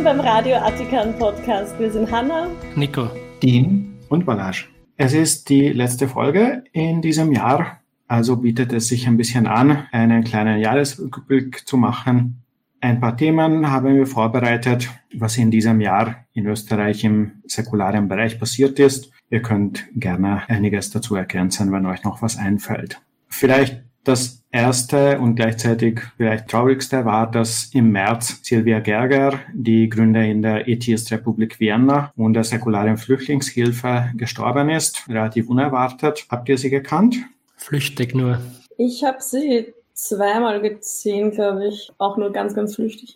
Willkommen beim Radio Attikan Podcast. Wir sind Hanna, Nico, Dean und Balazs. Es ist die letzte Folge in diesem Jahr, also bietet es sich ein bisschen an, einen kleinen Jahresrückblick zu machen. Ein paar Themen haben wir vorbereitet, was in diesem Jahr in Österreich im säkularen Bereich passiert ist. Ihr könnt gerne einiges dazu ergänzen, wenn euch noch was einfällt. Vielleicht das erste und gleichzeitig vielleicht traurigste war, dass im März Silvia Gerger, die Gründerin der Atheist-Republik Vienna und der säkularen Flüchtlingshilfe, gestorben ist. Relativ unerwartet. Habt ihr sie gekannt? Flüchtig nur. Ich habe sie zweimal gesehen, glaube ich. Auch nur ganz, ganz flüchtig.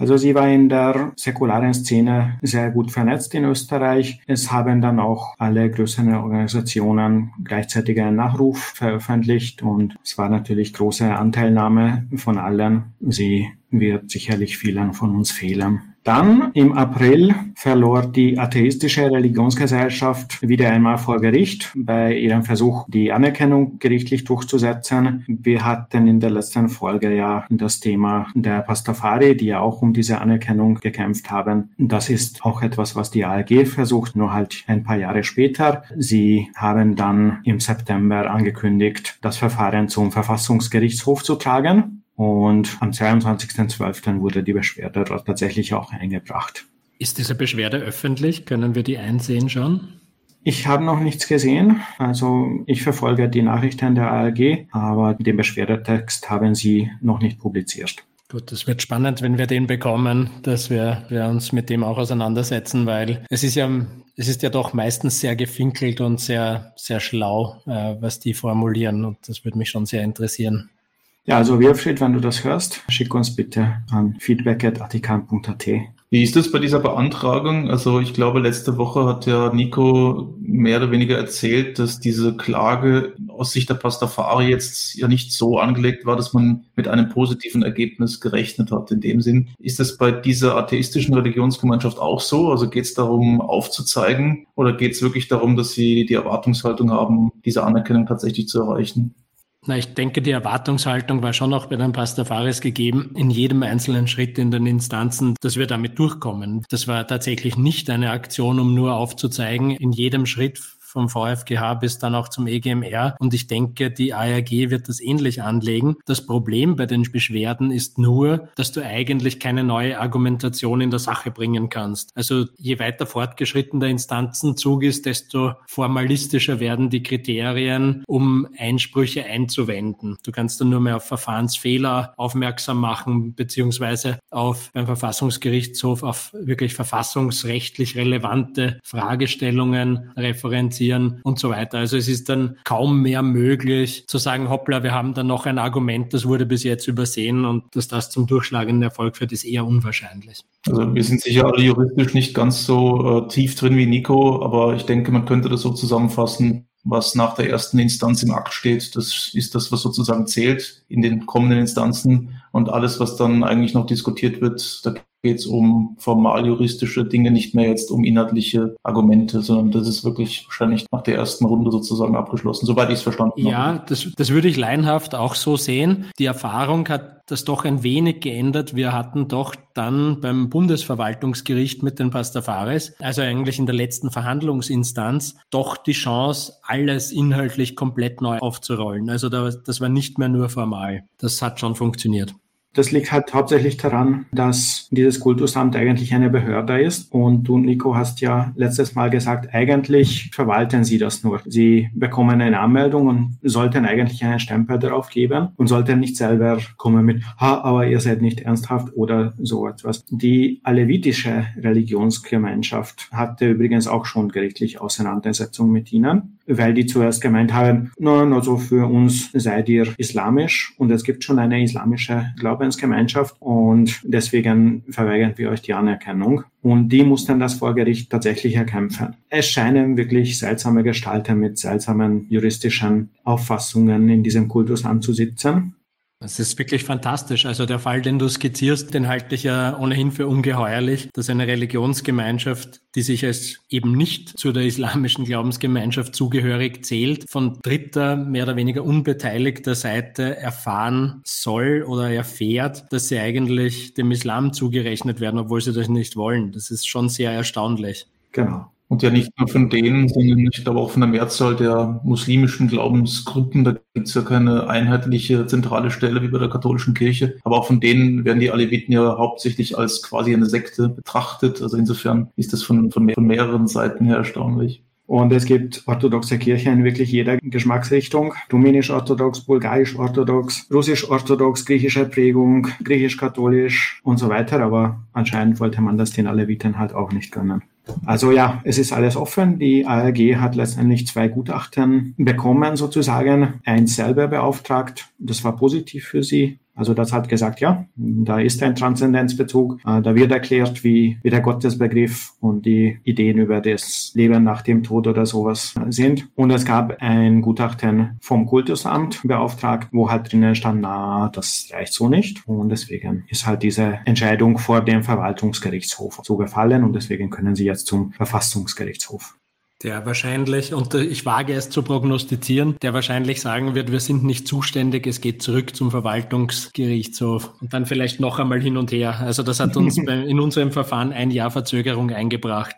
Also sie war in der säkularen Szene sehr gut vernetzt in Österreich. Es haben dann auch alle größeren Organisationen gleichzeitig einen Nachruf veröffentlicht und es war natürlich große Anteilnahme von allen. Sie wird sicherlich vielen von uns fehlen. Dann im April verlor die atheistische Religionsgesellschaft wieder einmal vor Gericht bei ihrem Versuch, die Anerkennung gerichtlich durchzusetzen. Wir hatten in der letzten Folge ja das Thema der Pastafari, die ja auch um diese Anerkennung gekämpft haben. Das ist auch etwas, was die ALG versucht, nur halt ein paar Jahre später. Sie haben dann im September angekündigt, das Verfahren zum Verfassungsgerichtshof zu tragen. Und am 22.12. wurde die Beschwerde dort tatsächlich auch eingebracht. Ist diese Beschwerde öffentlich? Können wir die einsehen schon? Ich habe noch nichts gesehen. Also ich verfolge die Nachrichten der ARG, aber den Beschwerdetext haben sie noch nicht publiziert. Gut, das wird spannend, wenn wir den bekommen, dass wir, wir uns mit dem auch auseinandersetzen, weil es ist ja, es ist ja doch meistens sehr gefinkelt und sehr, sehr schlau, äh, was die formulieren. Und das würde mich schon sehr interessieren. Ja, also Wilfried, wenn du das hörst, schick uns bitte an feedback.atikan.at. Wie ist das bei dieser Beantragung? Also ich glaube, letzte Woche hat ja Nico mehr oder weniger erzählt, dass diese Klage aus Sicht der Pastafari jetzt ja nicht so angelegt war, dass man mit einem positiven Ergebnis gerechnet hat. In dem Sinn, ist das bei dieser atheistischen Religionsgemeinschaft auch so? Also geht es darum, aufzuzeigen oder geht es wirklich darum, dass sie die Erwartungshaltung haben, diese Anerkennung tatsächlich zu erreichen? Na, ich denke, die Erwartungshaltung war schon auch bei den Pastafaris gegeben, in jedem einzelnen Schritt in den Instanzen, dass wir damit durchkommen. Das war tatsächlich nicht eine Aktion, um nur aufzuzeigen, in jedem Schritt vom VfGH bis dann auch zum EGMR. Und ich denke, die ARG wird das ähnlich anlegen. Das Problem bei den Beschwerden ist nur, dass du eigentlich keine neue Argumentation in der Sache bringen kannst. Also je weiter fortgeschritten der Instanzenzug ist, desto formalistischer werden die Kriterien, um Einsprüche einzuwenden. Du kannst dann nur mehr auf Verfahrensfehler aufmerksam machen, beziehungsweise auf beim Verfassungsgerichtshof auf wirklich verfassungsrechtlich relevante Fragestellungen referenzieren finanzieren und so weiter. Also es ist dann kaum mehr möglich zu sagen, hoppla, wir haben da noch ein Argument, das wurde bis jetzt übersehen und dass das zum durchschlagenden Erfolg führt, ist eher unwahrscheinlich. Also wir sind sicher alle juristisch nicht ganz so äh, tief drin wie Nico, aber ich denke, man könnte das so zusammenfassen, was nach der ersten Instanz im Akt steht, das ist das, was sozusagen zählt in den kommenden Instanzen und alles, was dann eigentlich noch diskutiert wird, da geht es um formal juristische Dinge, nicht mehr jetzt um inhaltliche Argumente, sondern das ist wirklich wahrscheinlich nach der ersten Runde sozusagen abgeschlossen, soweit ich es verstanden habe. Ja, das, das würde ich laienhaft auch so sehen. Die Erfahrung hat das doch ein wenig geändert. Wir hatten doch dann beim Bundesverwaltungsgericht mit den Pastafares, also eigentlich in der letzten Verhandlungsinstanz, doch die Chance, alles inhaltlich komplett neu aufzurollen. Also das war nicht mehr nur formal. Das hat schon funktioniert. Das liegt halt hauptsächlich daran, dass dieses Kultusamt eigentlich eine Behörde ist. Und du, Nico, hast ja letztes Mal gesagt, eigentlich verwalten sie das nur. Sie bekommen eine Anmeldung und sollten eigentlich einen Stempel darauf geben und sollten nicht selber kommen mit, ha, aber ihr seid nicht ernsthaft oder so etwas. Die alevitische Religionsgemeinschaft hatte übrigens auch schon gerichtliche Auseinandersetzungen mit ihnen weil die zuerst gemeint haben, nein, also für uns seid ihr islamisch und es gibt schon eine islamische Glaubensgemeinschaft und deswegen verweigern wir euch die Anerkennung. Und die mussten das vor Gericht tatsächlich erkämpfen. Es scheinen wirklich seltsame Gestalten mit seltsamen juristischen Auffassungen in diesem Kultus anzusitzen. Das ist wirklich fantastisch. Also der Fall, den du skizzierst, den halte ich ja ohnehin für ungeheuerlich, dass eine Religionsgemeinschaft, die sich als eben nicht zu der islamischen Glaubensgemeinschaft zugehörig zählt, von dritter, mehr oder weniger unbeteiligter Seite erfahren soll oder erfährt, dass sie eigentlich dem Islam zugerechnet werden, obwohl sie das nicht wollen. Das ist schon sehr erstaunlich. Genau. Und ja nicht nur von denen, sondern ich glaube auch von der Mehrzahl der muslimischen Glaubensgruppen. Da gibt es ja keine einheitliche zentrale Stelle wie bei der katholischen Kirche. Aber auch von denen werden die Aleviten ja hauptsächlich als quasi eine Sekte betrachtet. Also insofern ist das von, von, mehr, von mehreren Seiten her erstaunlich. Und es gibt orthodoxe Kirchen in wirklich jeder Geschmacksrichtung. Rumänisch-orthodox, bulgarisch-orthodox, russisch-orthodox, griechische Prägung, griechisch-katholisch und so weiter. Aber anscheinend wollte man das den Aleviten halt auch nicht gönnen. Also ja, es ist alles offen. Die ARG hat letztendlich zwei Gutachten bekommen, sozusagen. Eins selber beauftragt. Das war positiv für sie. Also das hat gesagt, ja, da ist ein Transzendenzbezug. Äh, da wird erklärt, wie, wie der Gottesbegriff und die Ideen über das Leben nach dem Tod oder sowas sind. Und es gab ein Gutachten vom Kultusamt beauftragt, wo halt drinnen stand, na, das reicht so nicht. Und deswegen ist halt diese Entscheidung vor dem Verwaltungsgerichtshof zugefallen und deswegen können sie jetzt zum Verfassungsgerichtshof. Der wahrscheinlich, und ich wage es zu prognostizieren, der wahrscheinlich sagen wird, wir sind nicht zuständig, es geht zurück zum Verwaltungsgerichtshof und dann vielleicht noch einmal hin und her. Also das hat uns in unserem Verfahren ein Jahr Verzögerung eingebracht.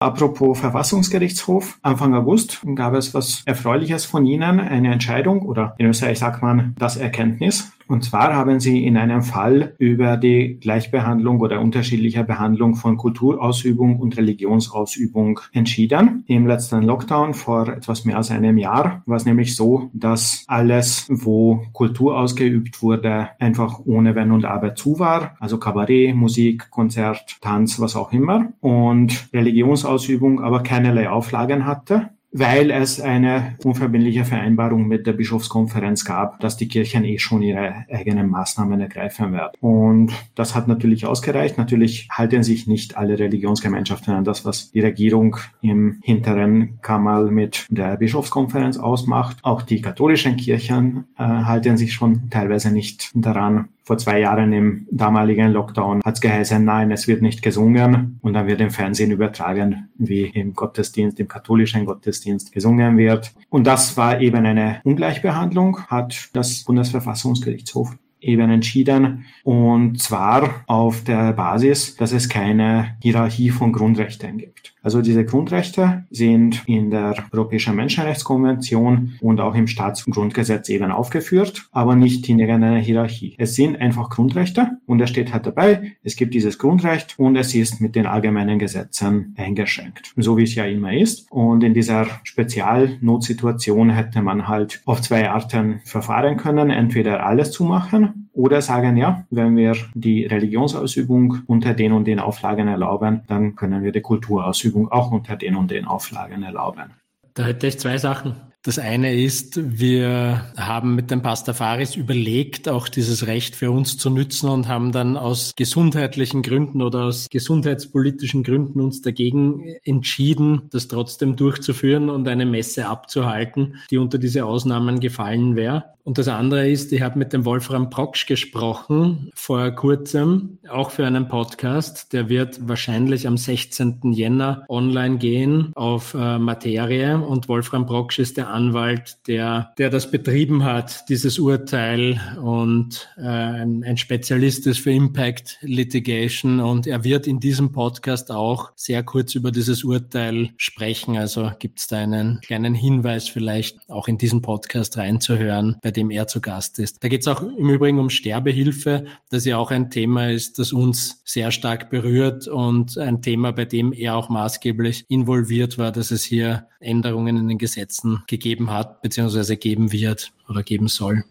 Apropos Verfassungsgerichtshof, Anfang August gab es was Erfreuliches von Ihnen, eine Entscheidung oder in Österreich sagt man das Erkenntnis und zwar haben sie in einem Fall über die Gleichbehandlung oder unterschiedliche Behandlung von Kulturausübung und Religionsausübung entschieden. Im letzten Lockdown vor etwas mehr als einem Jahr war es nämlich so, dass alles, wo Kultur ausgeübt wurde, einfach ohne Wenn und Aber zu war. Also Kabarett, Musik, Konzert, Tanz, was auch immer. Und Religionsausübung aber keinerlei Auflagen hatte weil es eine unverbindliche Vereinbarung mit der Bischofskonferenz gab, dass die Kirchen eh schon ihre eigenen Maßnahmen ergreifen werden. Und das hat natürlich ausgereicht. Natürlich halten sich nicht alle Religionsgemeinschaften an das, was die Regierung im hinteren Kammer mit der Bischofskonferenz ausmacht. Auch die katholischen Kirchen äh, halten sich schon teilweise nicht daran vor zwei Jahren im damaligen Lockdown hat es geheißen, nein, es wird nicht gesungen und dann wird im Fernsehen übertragen, wie im Gottesdienst, im katholischen Gottesdienst gesungen wird. Und das war eben eine Ungleichbehandlung, hat das Bundesverfassungsgerichtshof eben entschieden. Und zwar auf der Basis, dass es keine Hierarchie von Grundrechten gibt. Also diese Grundrechte sind in der Europäischen Menschenrechtskonvention und auch im Staatsgrundgesetz eben aufgeführt, aber nicht in irgendeiner Hierarchie. Es sind einfach Grundrechte und es steht halt dabei, es gibt dieses Grundrecht und es ist mit den allgemeinen Gesetzen eingeschränkt, so wie es ja immer ist. Und in dieser Spezialnotsituation hätte man halt auf zwei Arten verfahren können, entweder alles zu machen oder sagen, ja, wenn wir die Religionsausübung unter den und den Auflagen erlauben, dann können wir die Kulturausübung auch unter den und den Auflagen erlauben. Da hätte ich zwei Sachen. Das eine ist, wir haben mit den Pastafaris überlegt, auch dieses Recht für uns zu nützen und haben dann aus gesundheitlichen Gründen oder aus gesundheitspolitischen Gründen uns dagegen entschieden, das trotzdem durchzuführen und eine Messe abzuhalten, die unter diese Ausnahmen gefallen wäre. Und das andere ist, ich habe mit dem Wolfram Proksch gesprochen vor kurzem, auch für einen Podcast. Der wird wahrscheinlich am 16. Jänner online gehen auf äh, Materie. Und Wolfram Proksch ist der Anwalt, der, der das betrieben hat, dieses Urteil und äh, ein, ein Spezialist ist für Impact Litigation. Und er wird in diesem Podcast auch sehr kurz über dieses Urteil sprechen. Also gibt es da einen kleinen Hinweis vielleicht auch in diesen Podcast reinzuhören, bei dem er zu Gast ist. Da geht es auch im Übrigen um Sterbehilfe, das ja auch ein Thema ist, das uns sehr stark berührt und ein Thema, bei dem er auch maßgeblich involviert war, dass es hier Änderungen in den Gesetzen gegeben hat, beziehungsweise geben wird oder geben soll.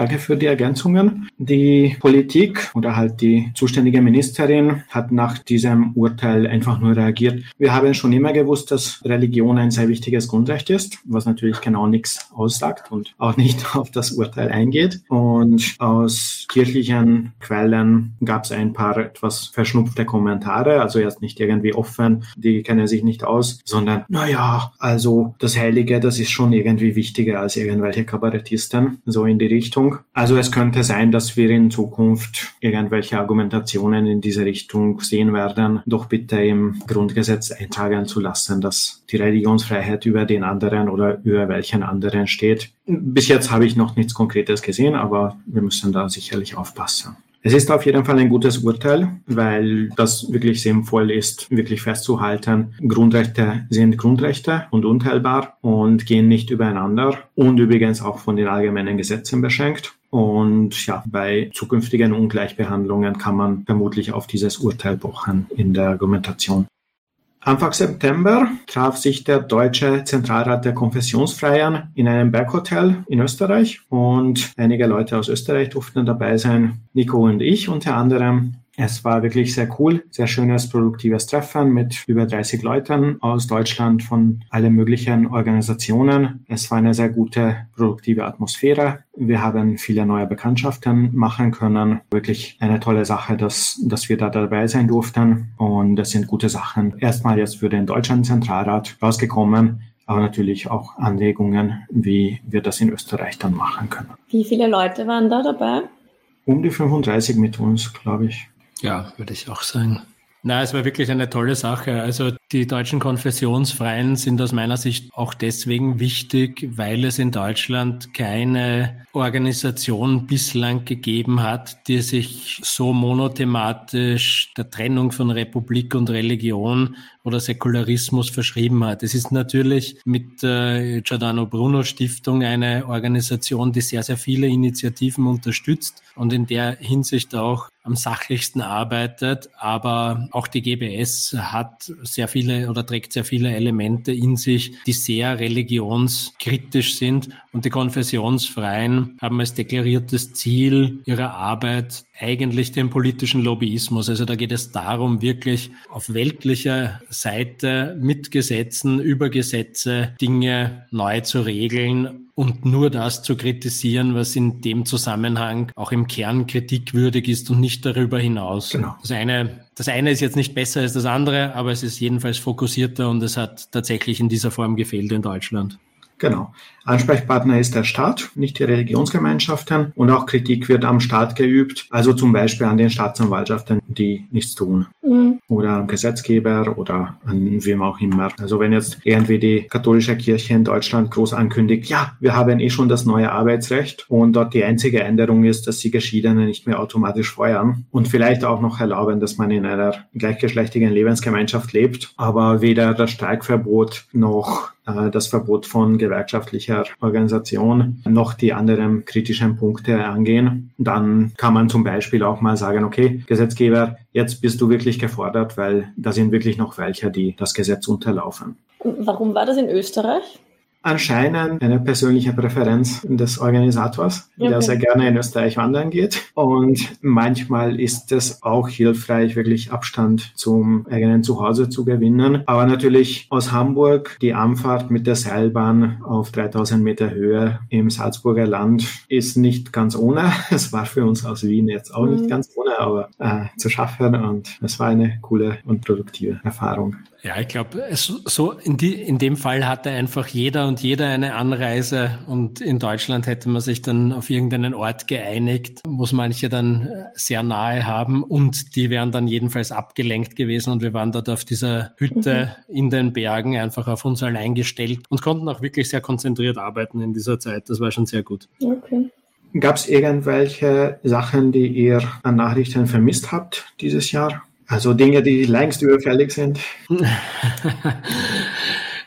Danke für die Ergänzungen. Die Politik oder halt die zuständige Ministerin hat nach diesem Urteil einfach nur reagiert. Wir haben schon immer gewusst, dass Religion ein sehr wichtiges Grundrecht ist, was natürlich genau nichts aussagt und auch nicht auf das Urteil eingeht. Und aus kirchlichen Quellen gab es ein paar etwas verschnupfte Kommentare, also erst nicht irgendwie offen, die kennen sich nicht aus, sondern naja, also das Heilige, das ist schon irgendwie wichtiger als irgendwelche Kabarettisten, so in die Richtung. Richtung. Also es könnte sein, dass wir in Zukunft irgendwelche Argumentationen in diese Richtung sehen werden, doch bitte im Grundgesetz eintragen zu lassen, dass die Religionsfreiheit über den anderen oder über welchen anderen steht. Bis jetzt habe ich noch nichts Konkretes gesehen, aber wir müssen da sicherlich aufpassen. Es ist auf jeden Fall ein gutes Urteil, weil das wirklich sinnvoll ist, wirklich festzuhalten. Grundrechte sind Grundrechte und unteilbar und gehen nicht übereinander und übrigens auch von den allgemeinen Gesetzen beschränkt. Und ja, bei zukünftigen Ungleichbehandlungen kann man vermutlich auf dieses Urteil pochen in der Argumentation. Anfang September traf sich der Deutsche Zentralrat der Konfessionsfreien in einem Berghotel in Österreich und einige Leute aus Österreich durften dabei sein. Nico und ich unter anderem. Es war wirklich sehr cool, sehr schönes, produktives Treffen mit über 30 Leuten aus Deutschland von allen möglichen Organisationen. Es war eine sehr gute, produktive Atmosphäre. Wir haben viele neue Bekanntschaften machen können. Wirklich eine tolle Sache, dass, dass wir da dabei sein durften. Und das sind gute Sachen. Erstmal jetzt für den Deutschen Zentralrat rausgekommen aber natürlich auch Anregungen, wie wir das in Österreich dann machen können. Wie viele Leute waren da dabei? Um die 35 mit uns, glaube ich. Ja, würde ich auch sagen. Na, es war wirklich eine tolle Sache. Also die deutschen Konfessionsfreien sind aus meiner Sicht auch deswegen wichtig, weil es in Deutschland keine Organisation bislang gegeben hat, die sich so monothematisch der Trennung von Republik und Religion oder Säkularismus verschrieben hat. Es ist natürlich mit der Giordano Bruno Stiftung eine Organisation, die sehr, sehr viele Initiativen unterstützt und in der Hinsicht auch am sachlichsten arbeitet. Aber auch die GBS hat sehr viele oder trägt sehr viele Elemente in sich, die sehr religionskritisch sind. Und die Konfessionsfreien haben als deklariertes Ziel ihrer Arbeit eigentlich den politischen Lobbyismus. Also da geht es darum, wirklich auf weltlicher Seite mit Gesetzen, über Gesetze Dinge neu zu regeln und nur das zu kritisieren, was in dem Zusammenhang auch im Kern kritikwürdig ist und nicht darüber hinaus. Genau. Das eine, das eine ist jetzt nicht besser als das andere, aber es ist jedenfalls fokussierter und es hat tatsächlich in dieser Form gefehlt in Deutschland. Genau. Ansprechpartner ist der Staat, nicht die Religionsgemeinschaften. Und auch Kritik wird am Staat geübt, also zum Beispiel an den Staatsanwaltschaften, die nichts tun. Mhm. Oder am Gesetzgeber oder an wem auch immer. Also wenn jetzt irgendwie die katholische Kirche in Deutschland groß ankündigt, ja, wir haben eh schon das neue Arbeitsrecht und dort die einzige Änderung ist, dass sie Geschiedene nicht mehr automatisch feuern und vielleicht auch noch erlauben, dass man in einer gleichgeschlechtigen Lebensgemeinschaft lebt, aber weder das Streikverbot noch das Verbot von gewerkschaftlicher Organisation noch die anderen kritischen Punkte angehen. Dann kann man zum Beispiel auch mal sagen, okay, Gesetzgeber, jetzt bist du wirklich gefordert, weil da sind wirklich noch welche, die das Gesetz unterlaufen. Warum war das in Österreich? Anscheinend eine persönliche Präferenz des Organisators, okay. der sehr gerne in Österreich wandern geht. Und manchmal ist es auch hilfreich, wirklich Abstand zum eigenen Zuhause zu gewinnen. Aber natürlich aus Hamburg die Anfahrt mit der Seilbahn auf 3000 Meter Höhe im Salzburger Land ist nicht ganz ohne. Es war für uns aus Wien jetzt auch nicht mhm. ganz ohne, aber äh, zu schaffen und es war eine coole und produktive Erfahrung. Ja, ich glaube, so in, die, in dem Fall hatte einfach jeder und jeder eine Anreise und in Deutschland hätte man sich dann auf irgendeinen Ort geeinigt, muss manche dann sehr nahe haben und die wären dann jedenfalls abgelenkt gewesen und wir waren dort auf dieser Hütte mhm. in den Bergen einfach auf uns allein gestellt und konnten auch wirklich sehr konzentriert arbeiten in dieser Zeit. Das war schon sehr gut. Okay. Gab es irgendwelche Sachen, die ihr an Nachrichten vermisst habt dieses Jahr? Also Dinge, die längst überfällig sind.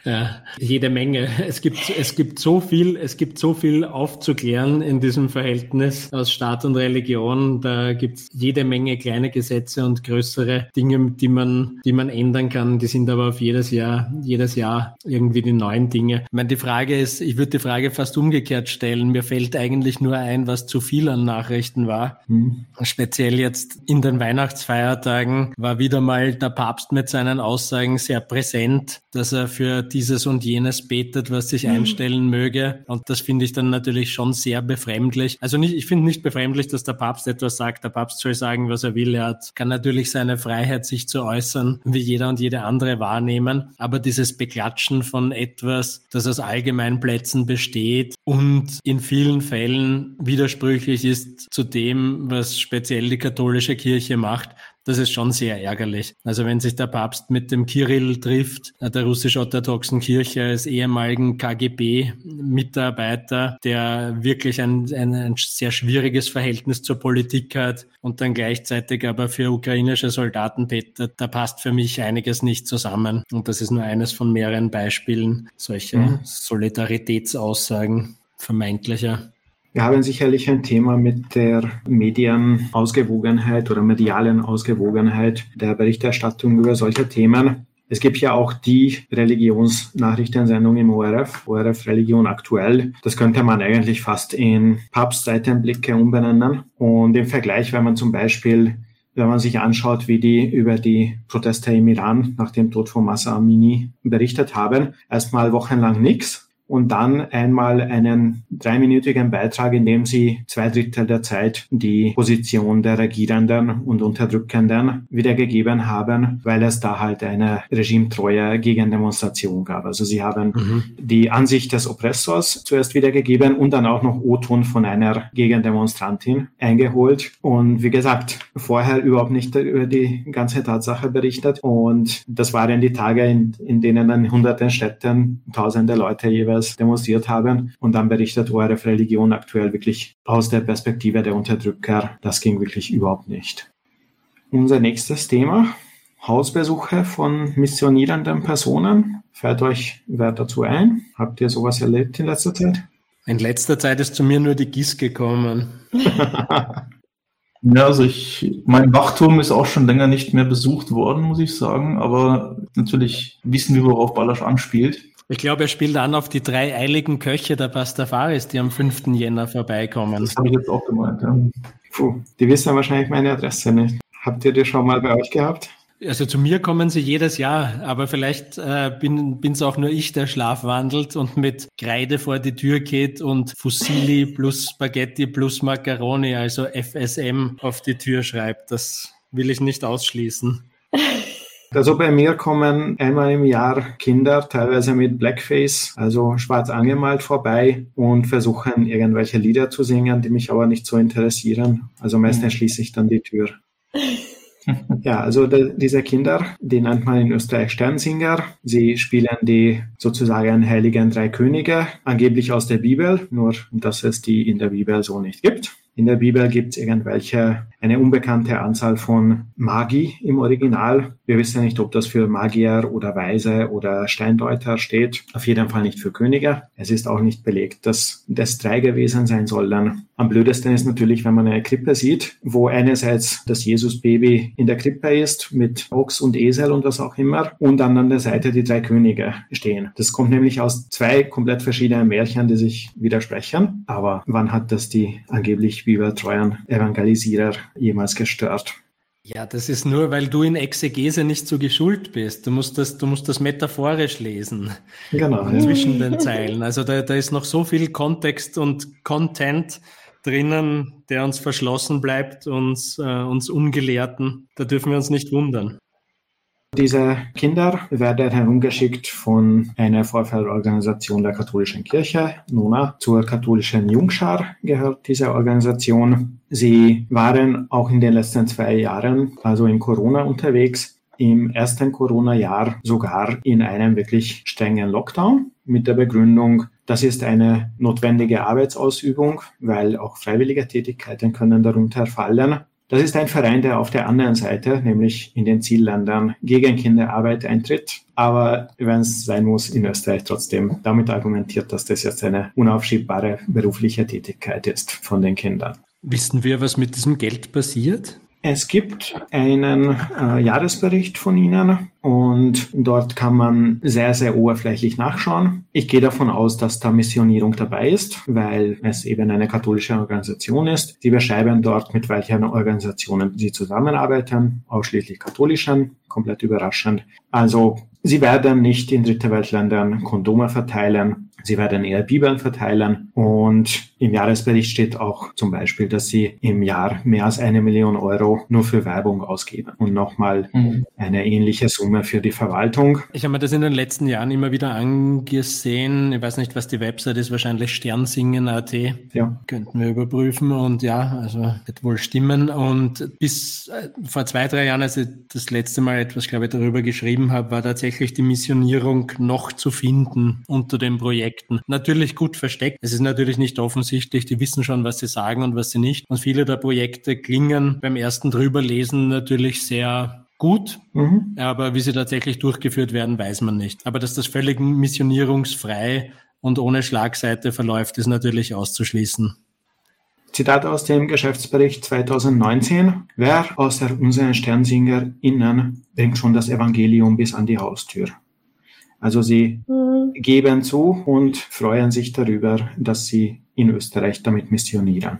Ja, jede Menge. Es gibt, es gibt so viel, es gibt so viel aufzuklären in diesem Verhältnis aus Staat und Religion. Da gibt es jede Menge kleine Gesetze und größere Dinge, die man, die man ändern kann. Die sind aber auf jedes Jahr, jedes Jahr irgendwie die neuen Dinge. Ich meine, die Frage ist, ich würde die Frage fast umgekehrt stellen. Mir fällt eigentlich nur ein, was zu viel an Nachrichten war. Mhm. Speziell jetzt in den Weihnachtsfeiertagen war wieder mal der Papst mit seinen Aussagen sehr präsent, dass er für dieses und jenes betet, was sich mhm. einstellen möge. Und das finde ich dann natürlich schon sehr befremdlich. Also nicht, ich finde nicht befremdlich, dass der Papst etwas sagt. Der Papst soll sagen, was er will. Er hat, kann natürlich seine Freiheit, sich zu äußern, wie jeder und jede andere wahrnehmen. Aber dieses Beklatschen von etwas, das aus Allgemeinplätzen besteht und in vielen Fällen widersprüchlich ist zu dem, was speziell die katholische Kirche macht, das ist schon sehr ärgerlich. Also wenn sich der Papst mit dem Kirill trifft, äh, der russisch-orthodoxen Kirche als ehemaligen KGB-Mitarbeiter, der wirklich ein, ein, ein, sehr schwieriges Verhältnis zur Politik hat und dann gleichzeitig aber für ukrainische Soldaten betet, da passt für mich einiges nicht zusammen. Und das ist nur eines von mehreren Beispielen solcher mhm. Solidaritätsaussagen vermeintlicher. Wir haben sicherlich ein Thema mit der Medienausgewogenheit oder medialen Ausgewogenheit der Berichterstattung über solche Themen. Es gibt ja auch die Religionsnachrichtensendung im ORF, ORF Religion aktuell. Das könnte man eigentlich fast in Papstseitenblicke umbenennen. Und im Vergleich, wenn man zum Beispiel wenn man sich anschaut, wie die über die Proteste im Iran nach dem Tod von Massa Amini berichtet haben, erstmal wochenlang nichts und dann einmal einen dreiminütigen Beitrag, in dem sie zwei Drittel der Zeit die Position der Regierenden und Unterdrückenden wiedergegeben haben, weil es da halt eine regimetreue Gegendemonstration gab. Also sie haben mhm. die Ansicht des Oppressors zuerst wiedergegeben und dann auch noch O-Ton von einer Gegendemonstrantin eingeholt. Und wie gesagt, vorher überhaupt nicht über die ganze Tatsache berichtet. Und das waren die Tage, in, in denen dann hunderten Städten tausende Leute jeweils das demonstriert haben. Und dann berichtet ORF Religion aktuell wirklich aus der Perspektive der Unterdrücker. Das ging wirklich überhaupt nicht. Unser nächstes Thema. Hausbesuche von missionierenden Personen. Fällt euch wer dazu ein? Habt ihr sowas erlebt in letzter Zeit? In letzter Zeit ist zu mir nur die GIS gekommen. Ja, also ich, mein Wachturm ist auch schon länger nicht mehr besucht worden, muss ich sagen. Aber natürlich wissen wir, worauf Ballasch anspielt. Ich glaube, er spielt an auf die drei eiligen Köche der Pastafaris, die am 5. Jänner vorbeikommen. Das habe ich jetzt auch gemeint, ja. Puh, die wissen wahrscheinlich meine Adresse nicht. Habt ihr die schon mal bei euch gehabt? Also zu mir kommen sie jedes Jahr, aber vielleicht äh, bin es auch nur ich, der schlafwandelt und mit Kreide vor die Tür geht und Fusilli plus Spaghetti plus Macaroni, also FSM, auf die Tür schreibt. Das will ich nicht ausschließen. Also bei mir kommen einmal im Jahr Kinder, teilweise mit Blackface, also schwarz angemalt vorbei und versuchen irgendwelche Lieder zu singen, die mich aber nicht so interessieren. Also meistens mhm. schließe ich dann die Tür. Ja, also de, diese Kinder, die nennt man in Österreich Sternsinger. Sie spielen die sozusagen heiligen drei Könige, angeblich aus der Bibel, nur dass es die in der Bibel so nicht gibt. In der Bibel gibt es irgendwelche, eine unbekannte Anzahl von Magi im Original. Wir wissen nicht, ob das für Magier oder Weise oder Steindeuter steht. Auf jeden Fall nicht für Könige. Es ist auch nicht belegt, dass das drei gewesen sein sollen. Am blödesten ist natürlich, wenn man eine Krippe sieht, wo einerseits das Jesus-Baby in der Krippe ist mit Ochs und Esel und was auch immer und dann an der Seite die drei Könige stehen. Das kommt nämlich aus zwei komplett verschiedenen Märchen, die sich widersprechen. Aber wann hat das die angeblich bibeltreuen Evangelisierer jemals gestört. Ja, das ist nur, weil du in Exegese nicht so geschult bist. Du musst das, du musst das metaphorisch lesen. Genau. Zwischen den Zeilen. Also da, da ist noch so viel Kontext und Content drinnen, der uns verschlossen bleibt, uns, äh, uns Ungelehrten. Da dürfen wir uns nicht wundern. Diese Kinder werden herumgeschickt von einer Vorfeldorganisation der katholischen Kirche, NONA. Zur katholischen Jungschar gehört diese Organisation. Sie waren auch in den letzten zwei Jahren, also in Corona unterwegs, im ersten Corona-Jahr sogar in einem wirklich strengen Lockdown mit der Begründung, das ist eine notwendige Arbeitsausübung, weil auch freiwillige Tätigkeiten können darunter fallen. Das ist ein Verein, der auf der anderen Seite, nämlich in den Zielländern, gegen Kinderarbeit eintritt, aber wenn es sein muss, in Österreich trotzdem damit argumentiert, dass das jetzt eine unaufschiebbare berufliche Tätigkeit ist von den Kindern. Wissen wir, was mit diesem Geld passiert? Es gibt einen äh, Jahresbericht von Ihnen und dort kann man sehr, sehr oberflächlich nachschauen. Ich gehe davon aus, dass da Missionierung dabei ist, weil es eben eine katholische Organisation ist. Sie beschreiben dort, mit welchen Organisationen sie zusammenarbeiten, ausschließlich katholischen, komplett überraschend. Also Sie werden nicht in dritte Weltländern Kondome verteilen. Sie werden eher Bibeln verteilen und im Jahresbericht steht auch zum Beispiel, dass sie im Jahr mehr als eine Million Euro nur für Werbung ausgeben und nochmal mhm. eine ähnliche Summe für die Verwaltung. Ich habe mir das in den letzten Jahren immer wieder angesehen. Ich weiß nicht, was die Website ist, wahrscheinlich Sternsingen.at. Ja. Könnten wir überprüfen und ja, also wird wohl stimmen. Und bis äh, vor zwei, drei Jahren, als ich das letzte Mal etwas, glaube ich, darüber geschrieben habe, war tatsächlich die Missionierung noch zu finden unter den Projekten. Natürlich gut versteckt. Es ist natürlich nicht offensichtlich. Die wissen schon, was sie sagen und was sie nicht. Und viele der Projekte klingen beim ersten drüberlesen natürlich sehr gut, mhm. aber wie sie tatsächlich durchgeführt werden, weiß man nicht. Aber dass das völlig missionierungsfrei und ohne Schlagseite verläuft, ist natürlich auszuschließen. Zitat aus dem Geschäftsbericht 2019. Wer außer unseren SternsingerInnen bringt schon das Evangelium bis an die Haustür? Also sie mhm. Geben zu und freuen sich darüber, dass sie in Österreich damit missionieren.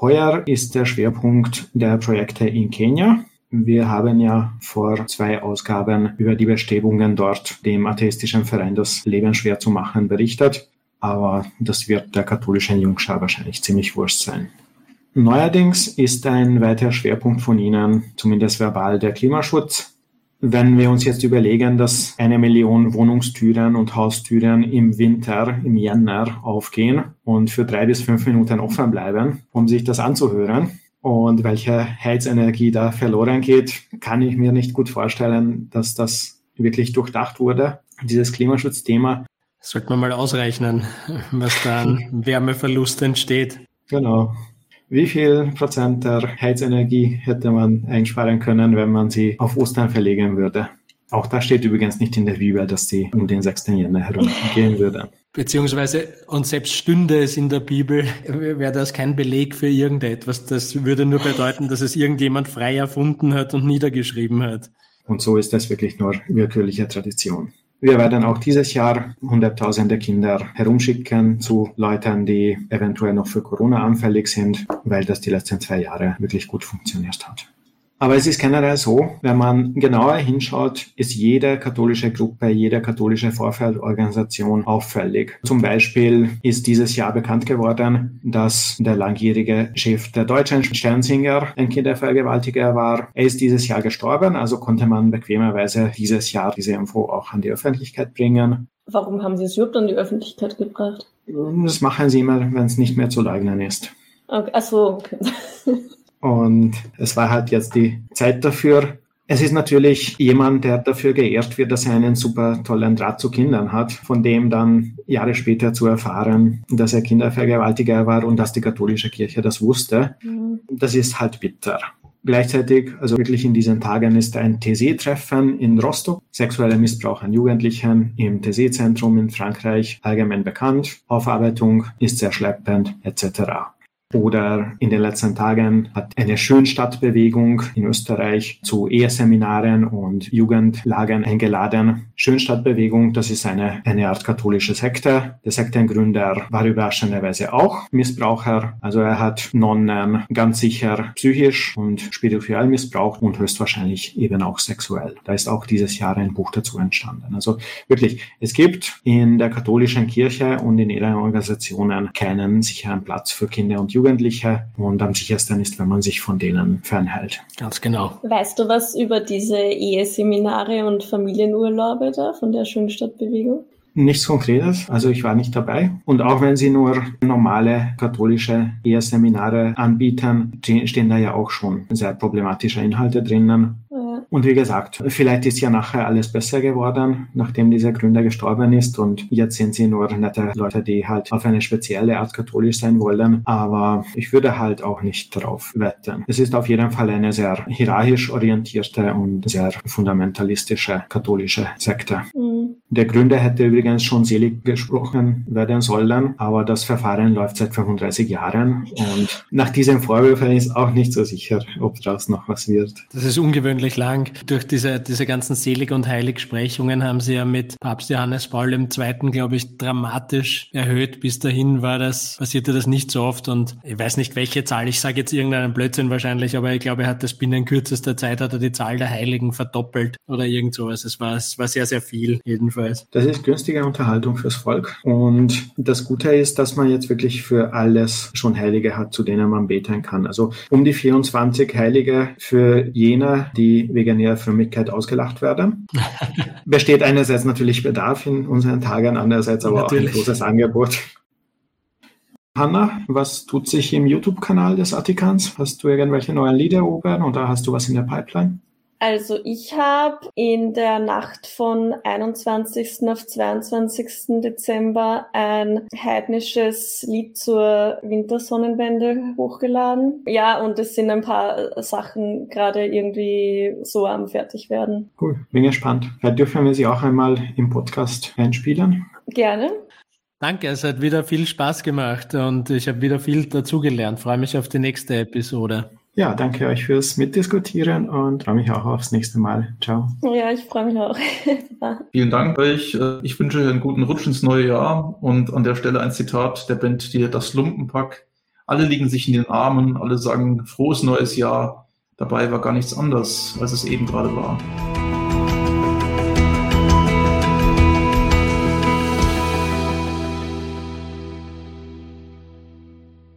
Heuer ist der Schwerpunkt der Projekte in Kenia. Wir haben ja vor zwei Ausgaben über die Bestrebungen dort, dem atheistischen Verein das Leben schwer zu machen, berichtet aber das wird der katholischen Jungschar wahrscheinlich ziemlich wurscht sein. Neuerdings ist ein weiterer Schwerpunkt von Ihnen, zumindest verbal, der Klimaschutz. Wenn wir uns jetzt überlegen, dass eine Million Wohnungstüren und Haustüren im Winter, im Jänner aufgehen und für drei bis fünf Minuten offen bleiben, um sich das anzuhören, und welche Heizenergie da verloren geht, kann ich mir nicht gut vorstellen, dass das wirklich durchdacht wurde, dieses Klimaschutzthema. Sollte man mal ausrechnen, was da an Wärmeverlust entsteht. Genau. Wie viel Prozent der Heizenergie hätte man einsparen können, wenn man sie auf Ostern verlegen würde? Auch da steht übrigens nicht in der Bibel, dass sie um den 6. Jänner herumgehen würde. Beziehungsweise, und selbst stünde es in der Bibel, wäre das kein Beleg für irgendetwas. Das würde nur bedeuten, dass es irgendjemand frei erfunden hat und niedergeschrieben hat. Und so ist das wirklich nur willkürliche Tradition. Wir werden auch dieses Jahr Hunderttausende Kinder herumschicken zu Leuten, die eventuell noch für Corona anfällig sind, weil das die letzten zwei Jahre wirklich gut funktioniert hat. Aber es ist generell so, wenn man genauer hinschaut, ist jede katholische Gruppe, jede katholische Vorfeldorganisation auffällig. Zum Beispiel ist dieses Jahr bekannt geworden, dass der langjährige Chef der deutschen Sternsinger ein Kindervergewaltiger war. Er ist dieses Jahr gestorben, also konnte man bequemerweise dieses Jahr diese Info auch an die Öffentlichkeit bringen. Warum haben Sie es überhaupt an die Öffentlichkeit gebracht? Das machen Sie immer, wenn es nicht mehr zu leugnen ist. Okay, ach so, okay. Und es war halt jetzt die Zeit dafür. Es ist natürlich jemand, der dafür geehrt wird, dass er einen super tollen Draht zu Kindern hat, von dem dann Jahre später zu erfahren, dass er Kindervergewaltiger war und dass die katholische Kirche das wusste. Mhm. Das ist halt bitter. Gleichzeitig, also wirklich in diesen Tagen ist ein TC-Treffen in Rostock, sexueller Missbrauch an Jugendlichen im TC-Zentrum in Frankreich allgemein bekannt. Aufarbeitung ist sehr schleppend etc. Oder in den letzten Tagen hat eine Schönstadtbewegung in Österreich zu Eheseminaren und Jugendlagern eingeladen. Schönstadtbewegung, das ist eine, eine Art katholische Sekte. Der Sektengründer war überraschenderweise auch Missbraucher. Also er hat Nonnen ganz sicher psychisch und spirituell missbraucht und höchstwahrscheinlich eben auch sexuell. Da ist auch dieses Jahr ein Buch dazu entstanden. Also wirklich, es gibt in der katholischen Kirche und in ihren Organisationen keinen sicheren Platz für Kinder und Jugendliche. Jugendliche und am sichersten ist, wenn man sich von denen fernhält. Ganz genau. Weißt du was über diese Eheseminare und Familienurlaube da von der Schönstadtbewegung? Nichts Konkretes, also ich war nicht dabei. Und auch wenn sie nur normale katholische Eheseminare anbieten, stehen da ja auch schon sehr problematische Inhalte drinnen. Und wie gesagt, vielleicht ist ja nachher alles besser geworden, nachdem dieser Gründer gestorben ist. Und jetzt sind sie nur nette Leute, die halt auf eine spezielle Art katholisch sein wollen. Aber ich würde halt auch nicht darauf wetten. Es ist auf jeden Fall eine sehr hierarchisch orientierte und sehr fundamentalistische katholische Sekte. Mhm. Der Gründer hätte übrigens schon selig gesprochen werden sollen, aber das Verfahren läuft seit 35 Jahren und nach diesen Vorwürfen ist auch nicht so sicher, ob daraus noch was wird. Das ist ungewöhnlich lang Anfang. Durch diese, diese ganzen Selig- und Heiligsprechungen haben sie ja mit Papst Johannes Paul II., glaube ich, dramatisch erhöht. Bis dahin war das, passierte das nicht so oft und ich weiß nicht welche Zahl, ich sage jetzt irgendeinen Blödsinn wahrscheinlich, aber ich glaube, er hat das binnen kürzester Zeit hat er die Zahl der Heiligen verdoppelt oder irgend sowas. Es war, es war sehr, sehr viel jedenfalls. Das ist günstige Unterhaltung fürs Volk und das Gute ist, dass man jetzt wirklich für alles schon Heilige hat, zu denen man beten kann. Also um die 24 Heilige für jene, die wegen ihrer Frömmigkeit ausgelacht werden. Besteht einerseits natürlich Bedarf in unseren Tagen, andererseits aber natürlich. auch ein großes Angebot. Hanna, was tut sich im YouTube-Kanal des Attikans? Hast du irgendwelche neuen Lieder oben oder hast du was in der Pipeline? Also ich habe in der Nacht von 21. auf 22. Dezember ein heidnisches Lied zur Wintersonnenwende hochgeladen. Ja, und es sind ein paar Sachen gerade irgendwie so am Fertigwerden. Cool, bin gespannt. Vielleicht dürfen wir sie auch einmal im Podcast einspielen. Gerne. Danke, es hat wieder viel Spaß gemacht und ich habe wieder viel dazugelernt. Freue mich auf die nächste Episode. Ja, danke euch fürs Mitdiskutieren und freue mich auch aufs nächste Mal. Ciao. Ja, ich freue mich auch. Vielen Dank euch. Ich wünsche euch einen guten Rutsch ins neue Jahr und an der Stelle ein Zitat der Band dir Das Lumpenpack. Alle liegen sich in den Armen, alle sagen frohes neues Jahr. Dabei war gar nichts anders, als es eben gerade war.